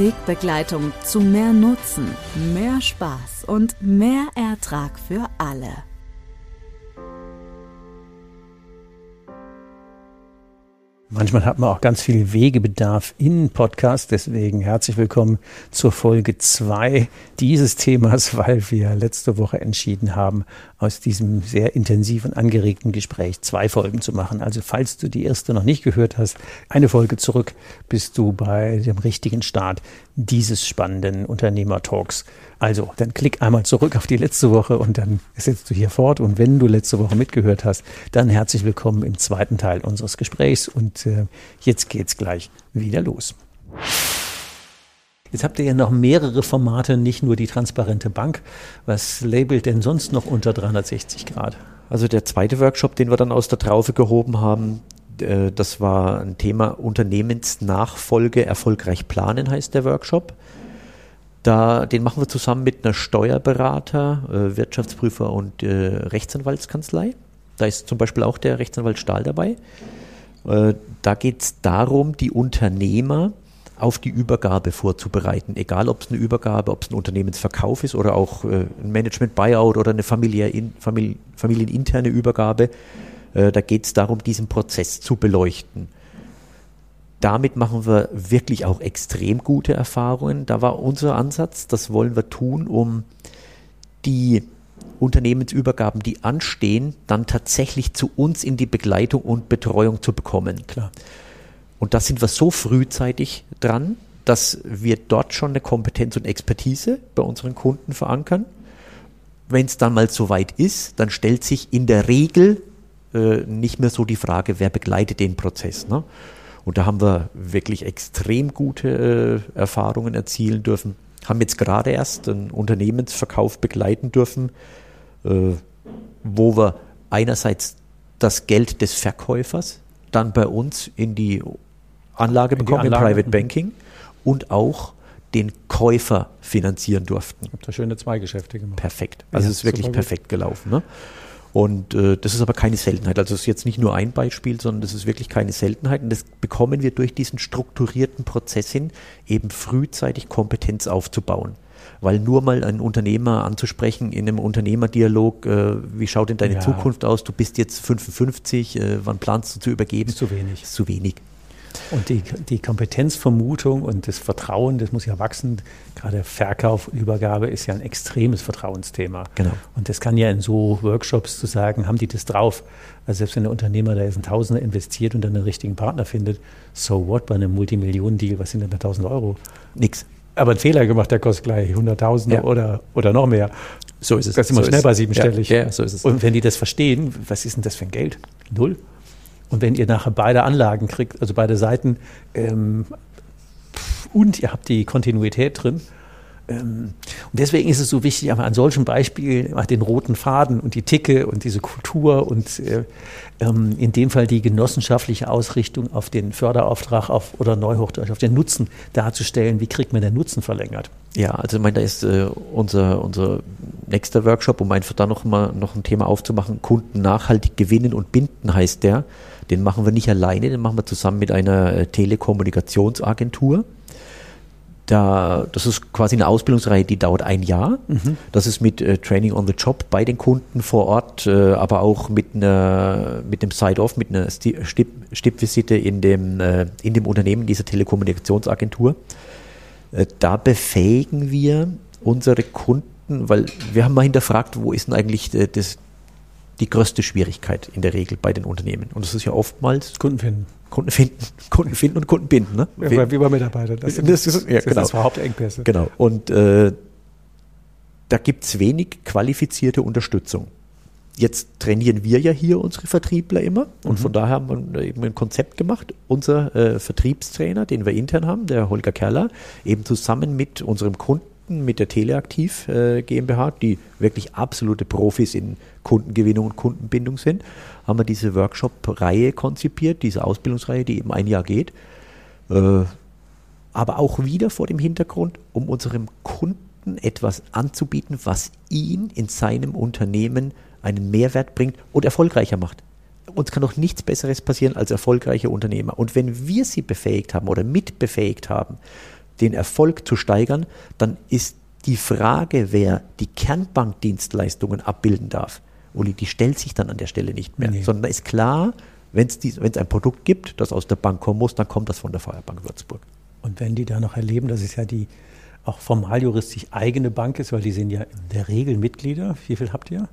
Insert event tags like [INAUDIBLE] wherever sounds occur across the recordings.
Wegbegleitung zu mehr Nutzen, mehr Spaß und mehr Ertrag für alle. Manchmal hat man auch ganz viel Wegebedarf in Podcast. Deswegen herzlich willkommen zur Folge 2 dieses Themas, [LAUGHS] weil wir letzte Woche entschieden haben, aus diesem sehr intensiven, angeregten Gespräch zwei Folgen zu machen. Also falls du die erste noch nicht gehört hast, eine Folge zurück, bist du bei dem richtigen Start dieses spannenden Unternehmertalks. Also, dann klick einmal zurück auf die letzte Woche und dann setzt du hier fort. Und wenn du letzte Woche mitgehört hast, dann herzlich willkommen im zweiten Teil unseres Gesprächs. Und äh, jetzt geht's gleich wieder los. Jetzt habt ihr ja noch mehrere Formate, nicht nur die transparente Bank. Was labelt denn sonst noch unter 360 Grad? Also der zweite Workshop, den wir dann aus der Traufe gehoben haben, äh, das war ein Thema Unternehmensnachfolge erfolgreich planen heißt der Workshop. Da, den machen wir zusammen mit einer Steuerberater, äh, Wirtschaftsprüfer und äh, Rechtsanwaltskanzlei. Da ist zum Beispiel auch der Rechtsanwalt Stahl dabei. Da geht es darum, die Unternehmer auf die Übergabe vorzubereiten. Egal, ob es eine Übergabe, ob es ein Unternehmensverkauf ist oder auch äh, ein Management-Buyout oder eine Familie, Familie, familieninterne Übergabe. Äh, da geht es darum, diesen Prozess zu beleuchten damit machen wir wirklich auch extrem gute Erfahrungen. Da war unser Ansatz, das wollen wir tun, um die Unternehmensübergaben, die anstehen, dann tatsächlich zu uns in die Begleitung und Betreuung zu bekommen. Klar. Und da sind wir so frühzeitig dran, dass wir dort schon eine Kompetenz und Expertise bei unseren Kunden verankern. Wenn es dann mal soweit ist, dann stellt sich in der Regel äh, nicht mehr so die Frage, wer begleitet den Prozess. Ne? Und da haben wir wirklich extrem gute äh, Erfahrungen erzielen dürfen. Haben jetzt gerade erst einen Unternehmensverkauf begleiten dürfen, äh, wo wir einerseits das Geld des Verkäufers dann bei uns in die Anlage bekommen, im Private mhm. Banking und auch den Käufer finanzieren durften. Habt ihr schöne zwei Geschäfte gemacht. Perfekt. Also ja, es ist wirklich perfekt gelaufen. Ne? Und äh, das ist aber keine Seltenheit. Also es ist jetzt nicht nur ein Beispiel, sondern das ist wirklich keine Seltenheit. Und das bekommen wir durch diesen strukturierten Prozess hin, eben frühzeitig Kompetenz aufzubauen. Weil nur mal einen Unternehmer anzusprechen in einem Unternehmerdialog, äh, wie schaut denn deine ja. Zukunft aus? Du bist jetzt 55, äh, wann planst du zu übergeben? Ist zu wenig. Ist zu wenig. Und die, die Kompetenzvermutung und das Vertrauen, das muss ja wachsen. Gerade Verkauf Übergabe ist ja ein extremes Vertrauensthema. Genau. Und das kann ja in so Workshops zu sagen, haben die das drauf? Also selbst wenn der Unternehmer da jetzt ein Tausender investiert und dann den richtigen Partner findet, so what bei einem Multimillionen-Deal, was sind denn da 1000 Euro? Nix. Aber ein Fehler gemacht, der kostet gleich 100.000 ja. oder, oder noch mehr. So ist es. Das ist immer so schnell bei siebenstellig. Ja, ja, so ist es. Und wenn die das verstehen, was ist denn das für ein Geld? Null. Und wenn ihr nachher beide Anlagen kriegt, also beide Seiten, ähm, und ihr habt die Kontinuität drin, und deswegen ist es so wichtig, an solchen Beispielen den roten Faden und die Ticke und diese Kultur und äh, ähm, in dem Fall die genossenschaftliche Ausrichtung auf den Förderauftrag auf, oder Neuhochdeutsch auf den Nutzen darzustellen. Wie kriegt man den Nutzen verlängert? Ja, also ich meine, da ist äh, unser, unser nächster Workshop, um einfach da noch mal noch ein Thema aufzumachen, Kunden nachhaltig gewinnen und binden heißt der. Den machen wir nicht alleine, den machen wir zusammen mit einer äh, Telekommunikationsagentur. Da, das ist quasi eine Ausbildungsreihe, die dauert ein Jahr. Mhm. Das ist mit äh, Training on the Job bei den Kunden vor Ort, äh, aber auch mit, einer, mit einem Side-Off, mit einer Stippvisite in dem, äh, in dem Unternehmen dieser Telekommunikationsagentur. Äh, da befähigen wir unsere Kunden weil wir haben mal hinterfragt, wo ist denn eigentlich äh, das, die größte Schwierigkeit in der Regel bei den Unternehmen? Und das ist ja oftmals Kunden finden. Kunden finden, [LAUGHS] Kunden finden und Kunden binden. Ne? Ja, wie bei Mitarbeitern. Das, sind, das, ist, ja, genau. das war Hauptengpässe. Genau. Und äh, da gibt es wenig qualifizierte Unterstützung. Jetzt trainieren wir ja hier unsere Vertriebler immer und mhm. von daher haben wir eben ein Konzept gemacht. Unser äh, Vertriebstrainer, den wir intern haben, der Holger Kerler, eben zusammen mit unserem Kunden, mit der Teleaktiv äh, GmbH, die wirklich absolute Profis in Kundengewinnung und Kundenbindung sind, haben wir diese Workshop-Reihe konzipiert, diese Ausbildungsreihe, die eben ein Jahr geht. Äh, aber auch wieder vor dem Hintergrund, um unserem Kunden etwas anzubieten, was ihn in seinem Unternehmen einen Mehrwert bringt und erfolgreicher macht. Uns kann doch nichts Besseres passieren als erfolgreiche Unternehmer. Und wenn wir sie befähigt haben oder mitbefähigt haben, den Erfolg zu steigern, dann ist die Frage, wer die Kernbankdienstleistungen abbilden darf, Uli, die stellt sich dann an der Stelle nicht mehr, nee. sondern da ist klar, wenn es ein Produkt gibt, das aus der Bank kommen muss, dann kommt das von der Feuerbank Würzburg. Und wenn die da noch erleben, dass es ja die auch formal juristisch eigene Bank ist, weil die sind ja in der Regel Mitglieder. Wie viel habt ihr?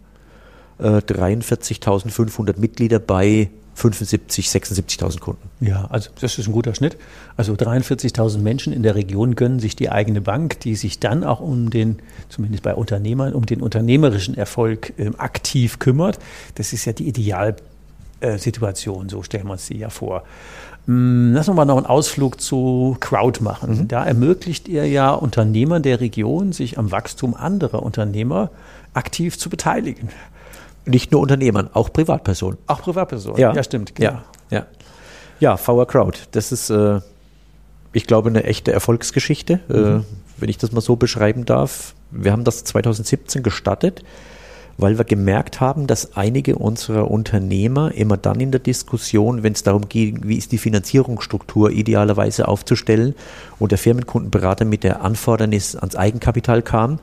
43.500 äh, Mitglieder bei 75, 76.000 Kunden. Ja, also das ist ein guter Schnitt. Also 43.000 Menschen in der Region gönnen sich die eigene Bank, die sich dann auch um den, zumindest bei Unternehmern, um den unternehmerischen Erfolg äh, aktiv kümmert. Das ist ja die Idealsituation, so stellen wir uns die ja vor. Hm, lassen wir mal noch einen Ausflug zu Crowd machen. Mhm. Da ermöglicht ihr ja Unternehmern der Region, sich am Wachstum anderer Unternehmer aktiv zu beteiligen. Nicht nur Unternehmern, auch Privatpersonen. Auch Privatpersonen, ja, ja stimmt. Genau. Ja, ja. ja, VR Crowd, das ist, äh, ich glaube, eine echte Erfolgsgeschichte, äh, mhm. äh, wenn ich das mal so beschreiben darf. Wir haben das 2017 gestartet, weil wir gemerkt haben, dass einige unserer Unternehmer immer dann in der Diskussion, wenn es darum geht, wie ist die Finanzierungsstruktur idealerweise aufzustellen und der Firmenkundenberater mit der Anfordernis ans Eigenkapital kam,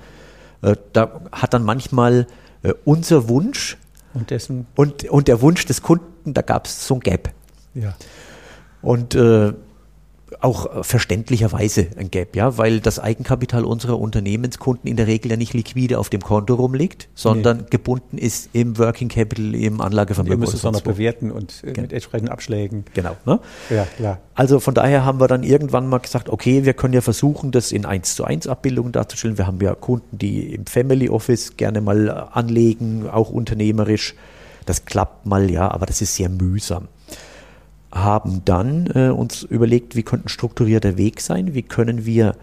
äh, da hat dann manchmal äh, unser Wunsch und, dessen und, und der Wunsch des Kunden, da gab es so ein Gap. Ja. Und äh, auch verständlicherweise ein Gap, ja, weil das Eigenkapital unserer Unternehmenskunden in der Regel ja nicht liquide auf dem Konto rumliegt, sondern nee. gebunden ist im Working Capital, im Anlagevermögen. Ihr müsst es auch noch bewerten und äh, mit entsprechenden Abschlägen. Genau. Ne? Ja, klar. Also von daher haben wir dann irgendwann mal gesagt, okay, wir können ja versuchen, das in 1 zu 1 Abbildungen darzustellen. Wir haben ja Kunden, die im Family Office gerne mal anlegen, auch unternehmerisch. Das klappt mal, ja, aber das ist sehr mühsam haben dann äh, uns überlegt, wie könnte ein strukturierter Weg sein, wie können wir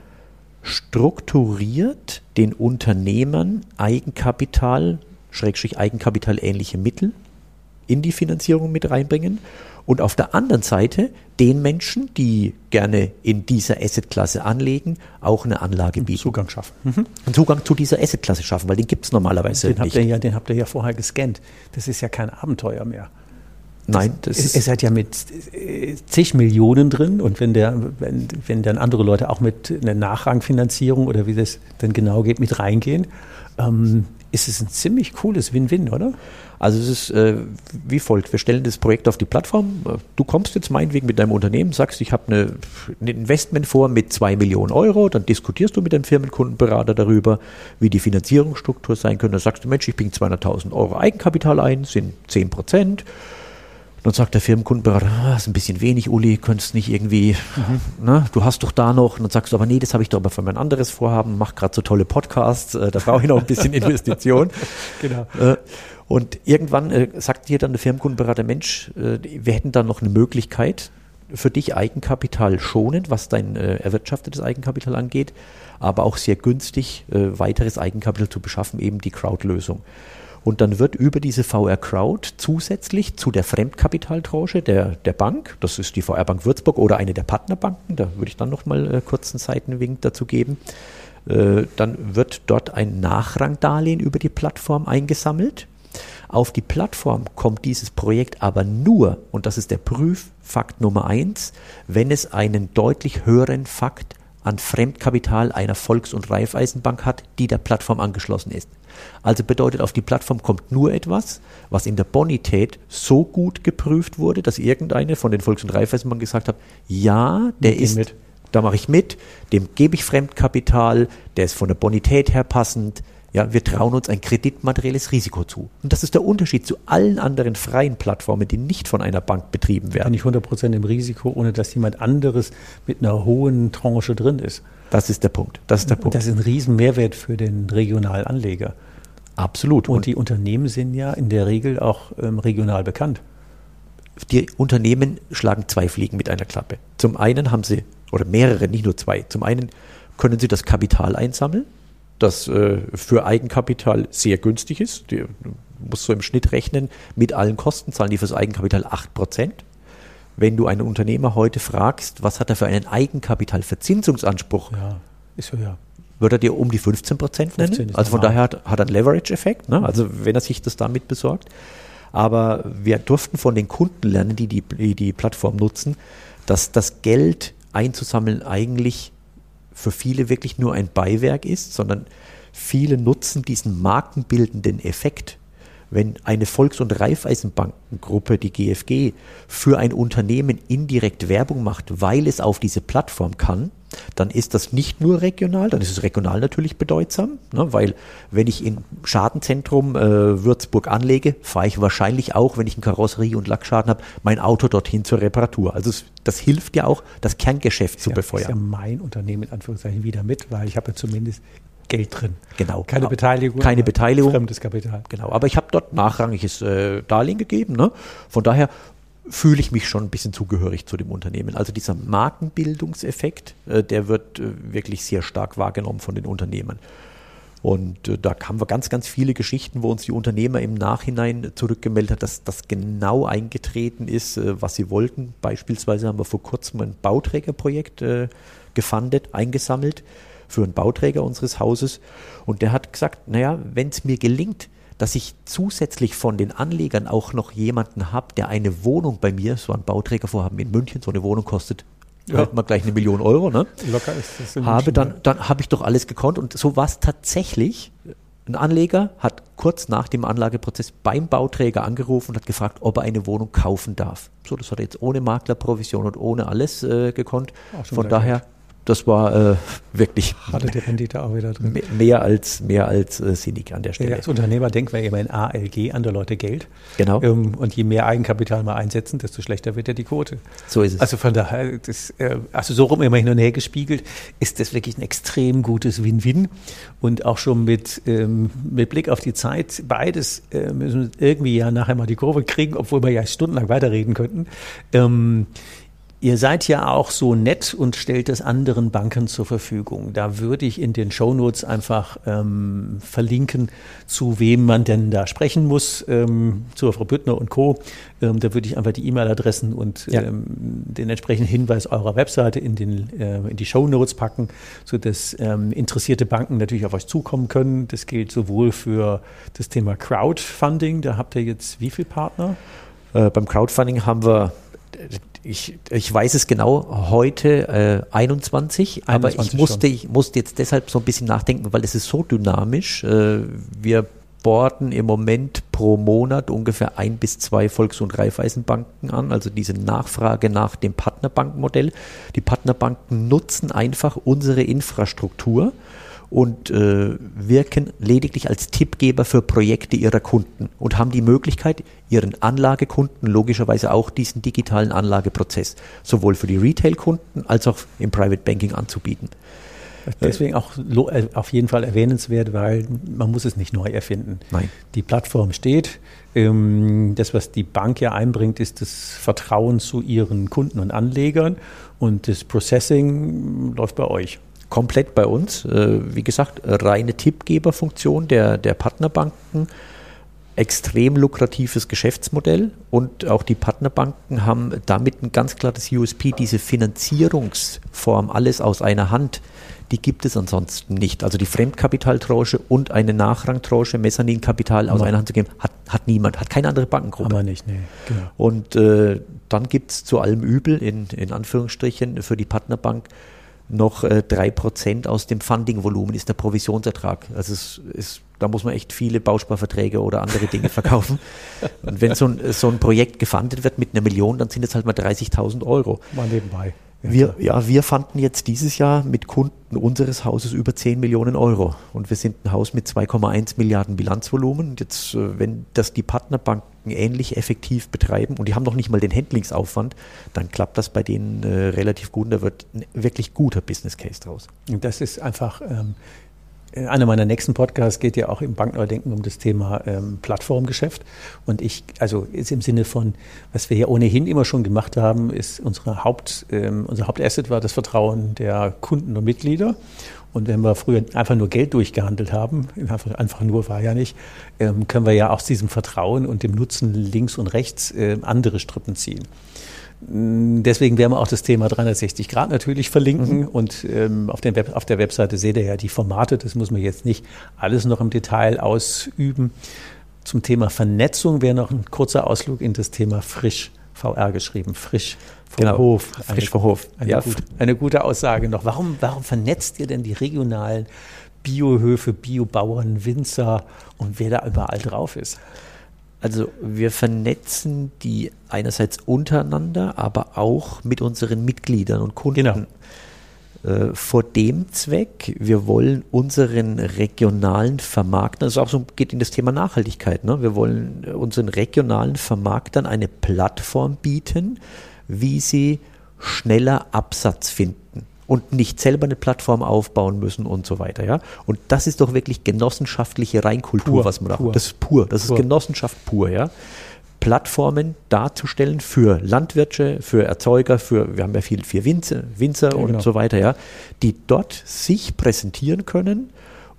strukturiert den Unternehmern Eigenkapital, Schrägstrich Eigenkapital ähnliche Mittel in die Finanzierung mit reinbringen und auf der anderen Seite den Menschen, die gerne in dieser Assetklasse anlegen, auch eine Anlage bieten. Zugang schaffen. Mhm. Einen Zugang zu dieser Assetklasse schaffen, weil den gibt es normalerweise den nicht. Habt ihr ja, den habt ihr ja vorher gescannt. Das ist ja kein Abenteuer mehr. Nein, das es, es hat ja mit äh, zig Millionen drin und wenn der, wenn, wenn dann andere Leute auch mit einer Nachrangfinanzierung oder wie das dann genau geht, mit reingehen, ähm, ist es ein ziemlich cooles Win-Win, oder? Also es ist äh, wie folgt. Wir stellen das Projekt auf die Plattform. Du kommst jetzt meinetwegen mit deinem Unternehmen, sagst, ich habe eine, ein Investment vor mit zwei Millionen Euro, dann diskutierst du mit deinem Firmenkundenberater darüber, wie die Finanzierungsstruktur sein könnte. Dann sagst du, Mensch, ich bringe 200.000 Euro Eigenkapital ein, sind 10 Prozent. Dann sagt der Firmenkundenberater, ah, ist ein bisschen wenig, Uli, könntest nicht irgendwie, mhm. ne, du hast doch da noch. Und dann sagst du aber, nee, das habe ich doch aber für mein anderes Vorhaben, mach gerade so tolle Podcasts, äh, da brauche ich noch ein bisschen [LAUGHS] Investition. genau. Äh, und irgendwann äh, sagt dir dann der Firmenkundenberater, Mensch, äh, wir hätten da noch eine Möglichkeit für dich Eigenkapital schonend, was dein äh, erwirtschaftetes Eigenkapital angeht, aber auch sehr günstig äh, weiteres Eigenkapital zu beschaffen, eben die Crowd-Lösung. Und dann wird über diese VR Crowd zusätzlich zu der Fremdkapitaltranche der, der Bank, das ist die VR Bank Würzburg oder eine der Partnerbanken, da würde ich dann nochmal äh, kurz einen Seitenwink dazu geben, äh, dann wird dort ein Nachrangdarlehen über die Plattform eingesammelt. Auf die Plattform kommt dieses Projekt aber nur, und das ist der Prüffakt Nummer eins, wenn es einen deutlich höheren Fakt an Fremdkapital einer Volks- und Raiffeisenbank hat, die der Plattform angeschlossen ist. Also bedeutet, auf die Plattform kommt nur etwas, was in der Bonität so gut geprüft wurde, dass irgendeine von den Volks- und Raiffeisenbanken gesagt hat, ja, der ist, mit. da mache ich mit, dem gebe ich Fremdkapital, der ist von der Bonität her passend, Ja, wir trauen uns ein kreditmaterielles Risiko zu. Und das ist der Unterschied zu allen anderen freien Plattformen, die nicht von einer Bank betrieben werden. Nicht 100 Prozent im Risiko, ohne dass jemand anderes mit einer hohen Tranche drin ist. Das ist der Punkt. Das ist der Punkt. Das ist ein Riesenmehrwert für den regionalen Anleger. Absolut. Und, Und die Unternehmen sind ja in der Regel auch ähm, regional bekannt. Die Unternehmen schlagen zwei Fliegen mit einer Klappe. Zum einen haben sie, oder mehrere, nicht nur zwei, zum einen können sie das Kapital einsammeln das äh, für Eigenkapital sehr günstig ist. Die musst so im Schnitt rechnen, mit allen Kosten zahlen die fürs Eigenkapital 8%. Wenn du einen Unternehmer heute fragst, was hat er für einen Eigenkapitalverzinsungsanspruch, ja, ist höher. Würde er dir um die 15% nennen? 15 also von daher hat, hat er einen Leverage-Effekt, ne? also wenn er sich das damit besorgt. Aber wir durften von den Kunden lernen, die die, die, die Plattform nutzen, dass das Geld einzusammeln eigentlich für viele wirklich nur ein Beiwerk ist, sondern viele nutzen diesen markenbildenden Effekt. Wenn eine Volks- und Raiffeisenbankengruppe, die GFG, für ein Unternehmen indirekt Werbung macht, weil es auf diese Plattform kann, dann ist das nicht nur regional, dann ist es regional natürlich bedeutsam, ne, weil wenn ich im Schadenzentrum äh, Würzburg anlege, fahre ich wahrscheinlich auch, wenn ich einen Karosserie- und Lackschaden habe, mein Auto dorthin zur Reparatur. Also es, das hilft ja auch, das Kerngeschäft ist zu ja, befeuern. Ist ja mein Unternehmen in Anführungszeichen wieder mit, weil ich habe ja zumindest Geld drin. Genau. Keine Beteiligung. Keine Beteiligung. Fremdes Kapital. Genau. Aber ich habe dort nachrangiges äh, Darlehen gegeben. Ne? Von daher fühle ich mich schon ein bisschen zugehörig zu dem Unternehmen. Also dieser Markenbildungseffekt, äh, der wird äh, wirklich sehr stark wahrgenommen von den Unternehmen. Und äh, da haben wir ganz, ganz viele Geschichten, wo uns die Unternehmer im Nachhinein zurückgemeldet hat, dass das genau eingetreten ist, äh, was sie wollten. Beispielsweise haben wir vor kurzem ein Bauträgerprojekt äh, gefundet, eingesammelt für einen Bauträger unseres Hauses. Und der hat gesagt, naja, wenn es mir gelingt, dass ich zusätzlich von den Anlegern auch noch jemanden habe, der eine Wohnung bei mir, so ein Bauträgervorhaben in München, so eine Wohnung kostet ja. halt mal gleich eine Million Euro, ne? Locker ist das in habe, dann, dann habe ich doch alles gekonnt. Und so war es tatsächlich. Ein Anleger hat kurz nach dem Anlageprozess beim Bauträger angerufen und hat gefragt, ob er eine Wohnung kaufen darf. So, das hat er jetzt ohne Maklerprovision und ohne alles äh, gekonnt. Von daher das war äh, wirklich hatte die Rendite auch wieder drin. Mehr als mehr als äh, sinnig an der Stelle. Ja, als Unternehmer denken wir immer in ALG, andere Leute Geld. Genau. Ähm, und je mehr Eigenkapital wir einsetzen, desto schlechter wird ja die Quote. So ist es. Also von daher, das, äh, also so rum immer hin und her gespiegelt, ist das wirklich ein extrem gutes Win-Win. Und auch schon mit, ähm, mit Blick auf die Zeit, beides äh, müssen wir irgendwie ja nachher mal die Kurve kriegen, obwohl wir ja stundenlang weiterreden könnten. Ähm, Ihr seid ja auch so nett und stellt es anderen Banken zur Verfügung. Da würde ich in den Shownotes einfach ähm, verlinken, zu wem man denn da sprechen muss, ähm, zu Frau Büttner und Co. Ähm, da würde ich einfach die E-Mail-Adressen und ja. ähm, den entsprechenden Hinweis eurer Webseite in, den, äh, in die Shownotes packen, sodass ähm, interessierte Banken natürlich auf euch zukommen können. Das gilt sowohl für das Thema Crowdfunding, da habt ihr jetzt wie viele Partner? Äh, beim Crowdfunding haben wir ich, ich weiß es genau, heute äh, 21, 21, aber ich musste, ich musste jetzt deshalb so ein bisschen nachdenken, weil es ist so dynamisch. Äh, wir borden im Moment pro Monat ungefähr ein bis zwei Volks- und Raiffeisenbanken an, also diese Nachfrage nach dem Partnerbankenmodell. Die Partnerbanken nutzen einfach unsere Infrastruktur und äh, wirken lediglich als Tippgeber für Projekte ihrer Kunden und haben die Möglichkeit, ihren Anlagekunden logischerweise auch diesen digitalen Anlageprozess sowohl für die Retail-Kunden als auch im Private Banking anzubieten. Deswegen auch äh, auf jeden Fall erwähnenswert, weil man muss es nicht neu erfinden. Nein. Die Plattform steht. Ähm, das, was die Bank ja einbringt, ist das Vertrauen zu ihren Kunden und Anlegern und das Processing läuft bei euch komplett bei uns. Äh, wie gesagt, reine Tippgeberfunktion der, der Partnerbanken. Extrem lukratives Geschäftsmodell und auch die Partnerbanken haben damit ein ganz klares USP, diese Finanzierungsform, alles aus einer Hand, die gibt es ansonsten nicht. Also die Fremdkapitaltranche und eine Nachrangtranche, Mezzaninkapital aus einer Hand zu geben, hat, hat niemand, hat keine andere Bankengruppe. Aber nicht, nee, genau. Und äh, dann gibt es zu allem Übel, in, in Anführungsstrichen, für die Partnerbank noch äh, 3% aus dem Funding-Volumen ist der Provisionsertrag. Also es ist, da muss man echt viele Bausparverträge oder andere Dinge [LAUGHS] verkaufen. Und wenn so ein, so ein Projekt gefundet wird mit einer Million, dann sind es halt mal 30.000 Euro. Mal nebenbei. Wir, ja, wir fanden jetzt dieses Jahr mit Kunden unseres Hauses über 10 Millionen Euro. Und wir sind ein Haus mit 2,1 Milliarden Bilanzvolumen. Und jetzt, äh, wenn das die Partnerbanken ähnlich effektiv betreiben und die haben noch nicht mal den Handlingsaufwand, dann klappt das bei denen äh, relativ gut und da wird ein wirklich guter Business Case draus. Und das ist einfach ähm, einer meiner nächsten Podcasts geht ja auch im Bankneudenken um das Thema ähm, Plattformgeschäft. Und ich, also ist im Sinne von, was wir ja ohnehin immer schon gemacht haben, ist unsere Haupt, ähm, unser Hauptasset war das Vertrauen der Kunden und Mitglieder. Und wenn wir früher einfach nur Geld durchgehandelt haben, einfach, nur war ja nicht, ähm, können wir ja aus diesem Vertrauen und dem Nutzen links und rechts äh, andere Strippen ziehen. Mm, deswegen werden wir auch das Thema 360 Grad natürlich verlinken mhm. und ähm, auf, Web, auf, der Webseite seht ihr ja die Formate, das muss man jetzt nicht alles noch im Detail ausüben. Zum Thema Vernetzung wäre noch ein kurzer Ausflug in das Thema frisch, VR geschrieben, frisch vom genau, Hof. Frisch vom Hof. Eine, ja. gute, eine gute Aussage noch. Warum, warum vernetzt ihr denn die regionalen Biohöfe, Biobauern, Winzer und wer da überall drauf ist? Also wir vernetzen die einerseits untereinander, aber auch mit unseren Mitgliedern und Kunden. Genau. Äh, vor dem Zweck, wir wollen unseren regionalen Vermarktern, das auch so geht in das Thema Nachhaltigkeit, ne? wir wollen unseren regionalen Vermarktern eine Plattform bieten, wie sie schneller Absatz finden und nicht selber eine Plattform aufbauen müssen und so weiter. Ja? Und das ist doch wirklich genossenschaftliche Reinkultur, pur, was man da pur. Das ist pur, das pur. ist Genossenschaft pur, ja. Plattformen darzustellen für Landwirte, für Erzeuger, für, wir haben ja viel, für Winzer, Winzer ja, und genau. so weiter, ja, die dort sich präsentieren können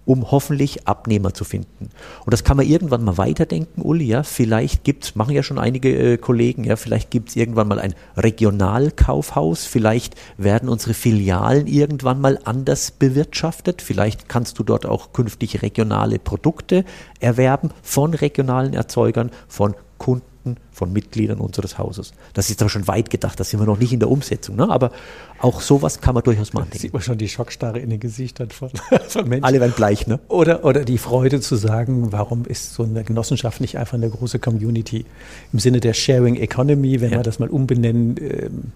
um hoffentlich Abnehmer zu finden. Und das kann man irgendwann mal weiterdenken, Uli, ja, vielleicht gibt's, machen ja schon einige äh, Kollegen, ja, vielleicht gibt's irgendwann mal ein Regionalkaufhaus, vielleicht werden unsere Filialen irgendwann mal anders bewirtschaftet, vielleicht kannst du dort auch künftig regionale Produkte erwerben von regionalen Erzeugern, von Kunden von Mitgliedern unseres Hauses. Das ist aber schon weit gedacht, da sind wir noch nicht in der Umsetzung. Ne? Aber auch sowas kann man durchaus mal andenken. Sieht man schon die Schockstarre in den Gesichtern von, [LAUGHS] von Menschen. Alle werden bleich, ne? Oder, oder die Freude zu sagen, warum ist so eine Genossenschaft nicht einfach eine große Community? Im Sinne der Sharing Economy, wenn ja. wir das mal umbenennen, ähm,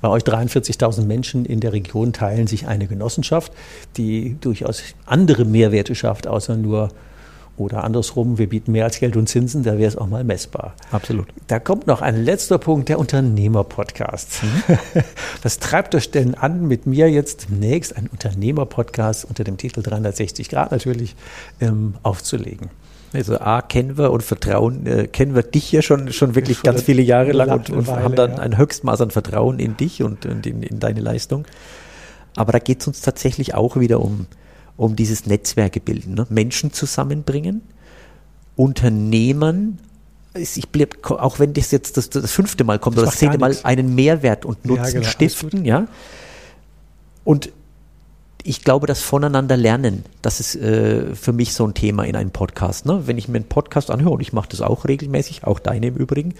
bei euch 43.000 Menschen in der Region teilen sich eine Genossenschaft, die durchaus andere Mehrwerte schafft, außer nur oder andersrum, wir bieten mehr als Geld und Zinsen, da wäre es auch mal messbar. Absolut. Da kommt noch ein letzter Punkt, der Unternehmer-Podcast. Mhm. [LAUGHS] Was treibt euch denn an, mit mir jetzt demnächst einen Unternehmer-Podcast unter dem Titel 360 Grad natürlich ähm, aufzulegen? Also A, kennen wir und vertrauen, äh, kennen wir dich ja schon, schon wirklich schon ganz viele Jahre lang und, und Weile, haben dann ja. ein Höchstmaß an Vertrauen in dich und, und in, in deine Leistung. Aber da geht es uns tatsächlich auch wieder um um dieses Netzwerke bilden. Ne? Menschen zusammenbringen, Unternehmen, ich bleib, auch wenn das jetzt das, das fünfte Mal kommt das oder das zehnte Mal, einen Mehrwert und Nutzen ja, genau, stiften, ja. Und ich glaube, das voneinander lernen, das ist äh, für mich so ein Thema in einem Podcast. Ne? Wenn ich mir einen Podcast anhöre, und ich mache das auch regelmäßig, auch deine im Übrigen,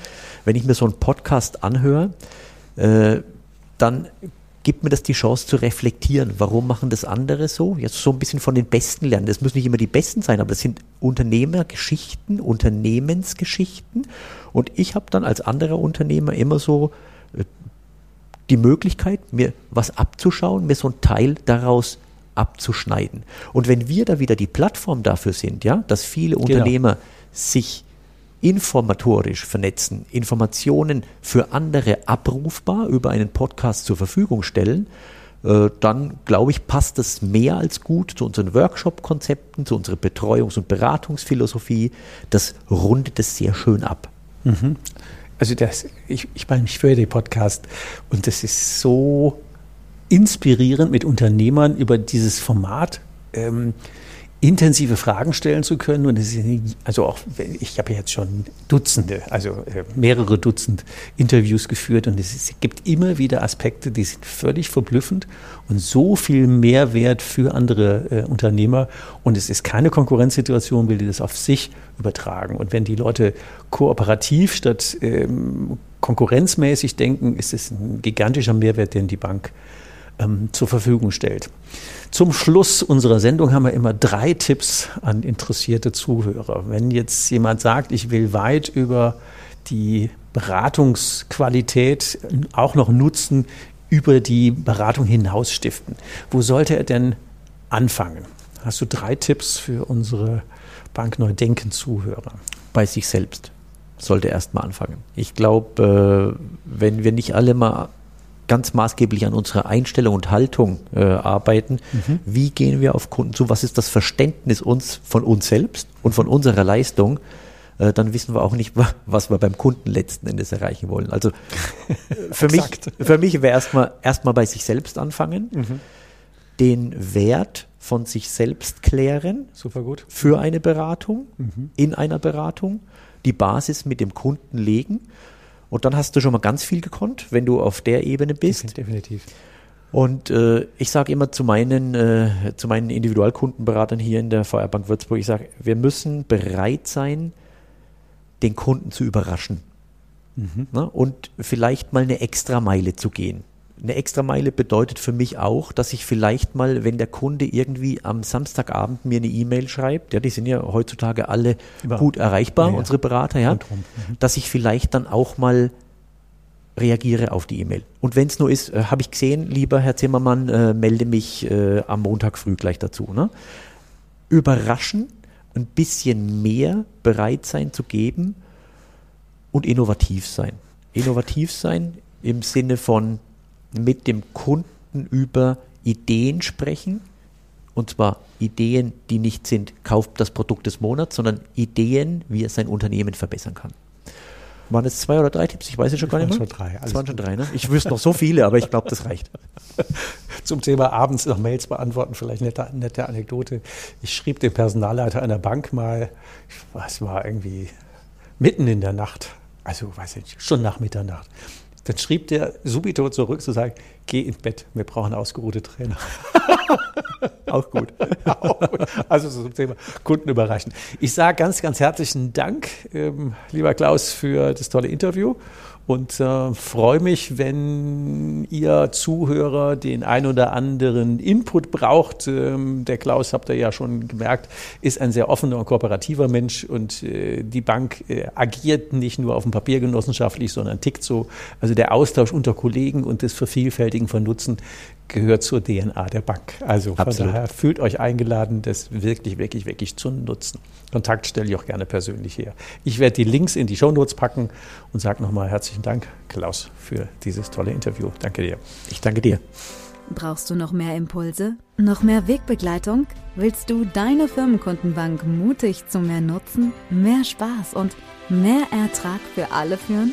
wenn ich mir so einen Podcast anhöre, äh, dann gibt mir das die Chance zu reflektieren. Warum machen das andere so? Jetzt so ein bisschen von den Besten lernen. Das müssen nicht immer die Besten sein, aber das sind Unternehmergeschichten, Unternehmensgeschichten. Und ich habe dann als anderer Unternehmer immer so äh, die Möglichkeit, mir was abzuschauen, mir so ein Teil daraus abzuschneiden. Und wenn wir da wieder die Plattform dafür sind, ja, dass viele genau. Unternehmer genau. sich informatorisch vernetzen, Informationen für andere abrufbar über einen Podcast zur Verfügung stellen, äh, dann glaube ich, passt das mehr als gut zu unseren Workshop-Konzepten, zu unserer Betreuungs- und Beratungsphilosophie. Das rundet es sehr schön ab. Mhm. Also das, ich, ich meine, ich höre den Podcast und das ist so inspirierend mit Unternehmern über dieses Format. Ähm, intensive Fragen stellen zu können. Und es ist, also auch, ich habe jetzt schon Dutzende, also äh, mehrere Dutzend Interviews geführt und es, gibt immer wieder Aspekte, die sind völlig verblüffend und so viel Mehrwert für andere äh, Unternehmer. Und es ist keine Konkurrenzsituation, will die das auf sich übertragen. Und wenn die Leute kooperativ statt ähm, konkurrenzmäßig denken, ist es ein gigantischer Mehrwert, den die Bank ähm, zur Verfügung stellt. Zum Schluss unserer Sendung haben wir immer drei Tipps an interessierte Zuhörer. Wenn jetzt jemand sagt, ich will weit über die Beratungsqualität auch noch nutzen über die Beratung hinaus stiften. Wo sollte er denn anfangen? Hast du drei Tipps für unsere Bank Neudenken-Zuhörer? Bei sich selbst sollte erst mal anfangen. Ich glaube, äh, wenn wir nicht alle mal ganz maßgeblich an unserer Einstellung und Haltung äh, arbeiten. Mhm. Wie gehen wir auf Kunden zu? Was ist das Verständnis uns von uns selbst und von unserer Leistung? Äh, dann wissen wir auch nicht, was wir beim Kunden letzten Endes erreichen wollen. Also [LAUGHS] für mich, für mich wäre erstmal erstmal bei sich selbst anfangen, mhm. den Wert von sich selbst klären. Super gut. Für eine Beratung, mhm. in einer Beratung, die Basis mit dem Kunden legen und dann hast du schon mal ganz viel gekonnt, wenn du auf der Ebene bist. Definitiv. Und äh, ich sage immer zu meinen, äh, zu meinen Individualkundenberatern hier in der VR Bank Würzburg, ich sage, wir müssen bereit sein, den Kunden zu überraschen. Mhm. Ne? Und vielleicht mal eine extra Meile zu gehen eine Extrameile bedeutet für mich auch, dass ich vielleicht mal, wenn der Kunde irgendwie am Samstagabend mir eine E-Mail schreibt, ja, die sind ja heutzutage alle Über, gut erreichbar, ja, unsere Berater, ja, mhm. dass ich vielleicht dann auch mal reagiere auf die E-Mail. Und wenn es nur ist, äh, habe ich gesehen, lieber Herr Zimmermann, äh, melde mich äh, am Montag früh gleich dazu. Ne? Überraschen, ein bisschen mehr bereit sein zu geben und innovativ sein. Innovativ sein im Sinne von mit dem Kunden über Ideen sprechen. Und zwar Ideen, die nicht sind, kauft das Produkt des Monats, sondern Ideen, wie er sein Unternehmen verbessern kann. Waren es zwei oder drei Tipps? Ich weiß es schon gar nicht mehr. Schon drei. Es waren schon drei, ne? Ich wüsste noch so viele, aber ich glaube, das reicht. [LAUGHS] Zum Thema abends noch Mails beantworten, vielleicht eine nette, nette Anekdote. Ich schrieb dem Personalleiter einer Bank mal, es war irgendwie mitten in der Nacht, also weiß ich nicht, schon nach Mitternacht. Dann schrieb der subito zurück zu sagen, geh ins Bett, wir brauchen ausgeruhte Trainer. [LAUGHS] Auch gut. [LAUGHS] Auch gut. Also zum Thema Kunden überraschen. Ich sage ganz, ganz herzlichen Dank, ähm, lieber Klaus, für das tolle Interview und äh, freue mich, wenn ihr Zuhörer den ein oder anderen Input braucht. Ähm, der Klaus, habt ihr ja schon gemerkt, ist ein sehr offener und kooperativer Mensch und äh, die Bank äh, agiert nicht nur auf dem Papier genossenschaftlich, sondern tickt so. Also der Austausch unter Kollegen und das Vervielfältigen von Nutzen gehört zur DNA der Bank. Also von Absolut. daher fühlt euch eingeladen, das wirklich, wirklich, wirklich zu nutzen. Kontakt stelle ich auch gerne persönlich her. Ich werde die Links in die Shownotes packen und sage nochmal herzlichen Dank, Klaus, für dieses tolle Interview. Danke dir. Ich danke dir. Brauchst du noch mehr Impulse? Noch mehr Wegbegleitung? Willst du deine Firmenkundenbank mutig zu mehr Nutzen, mehr Spaß und mehr Ertrag für alle führen?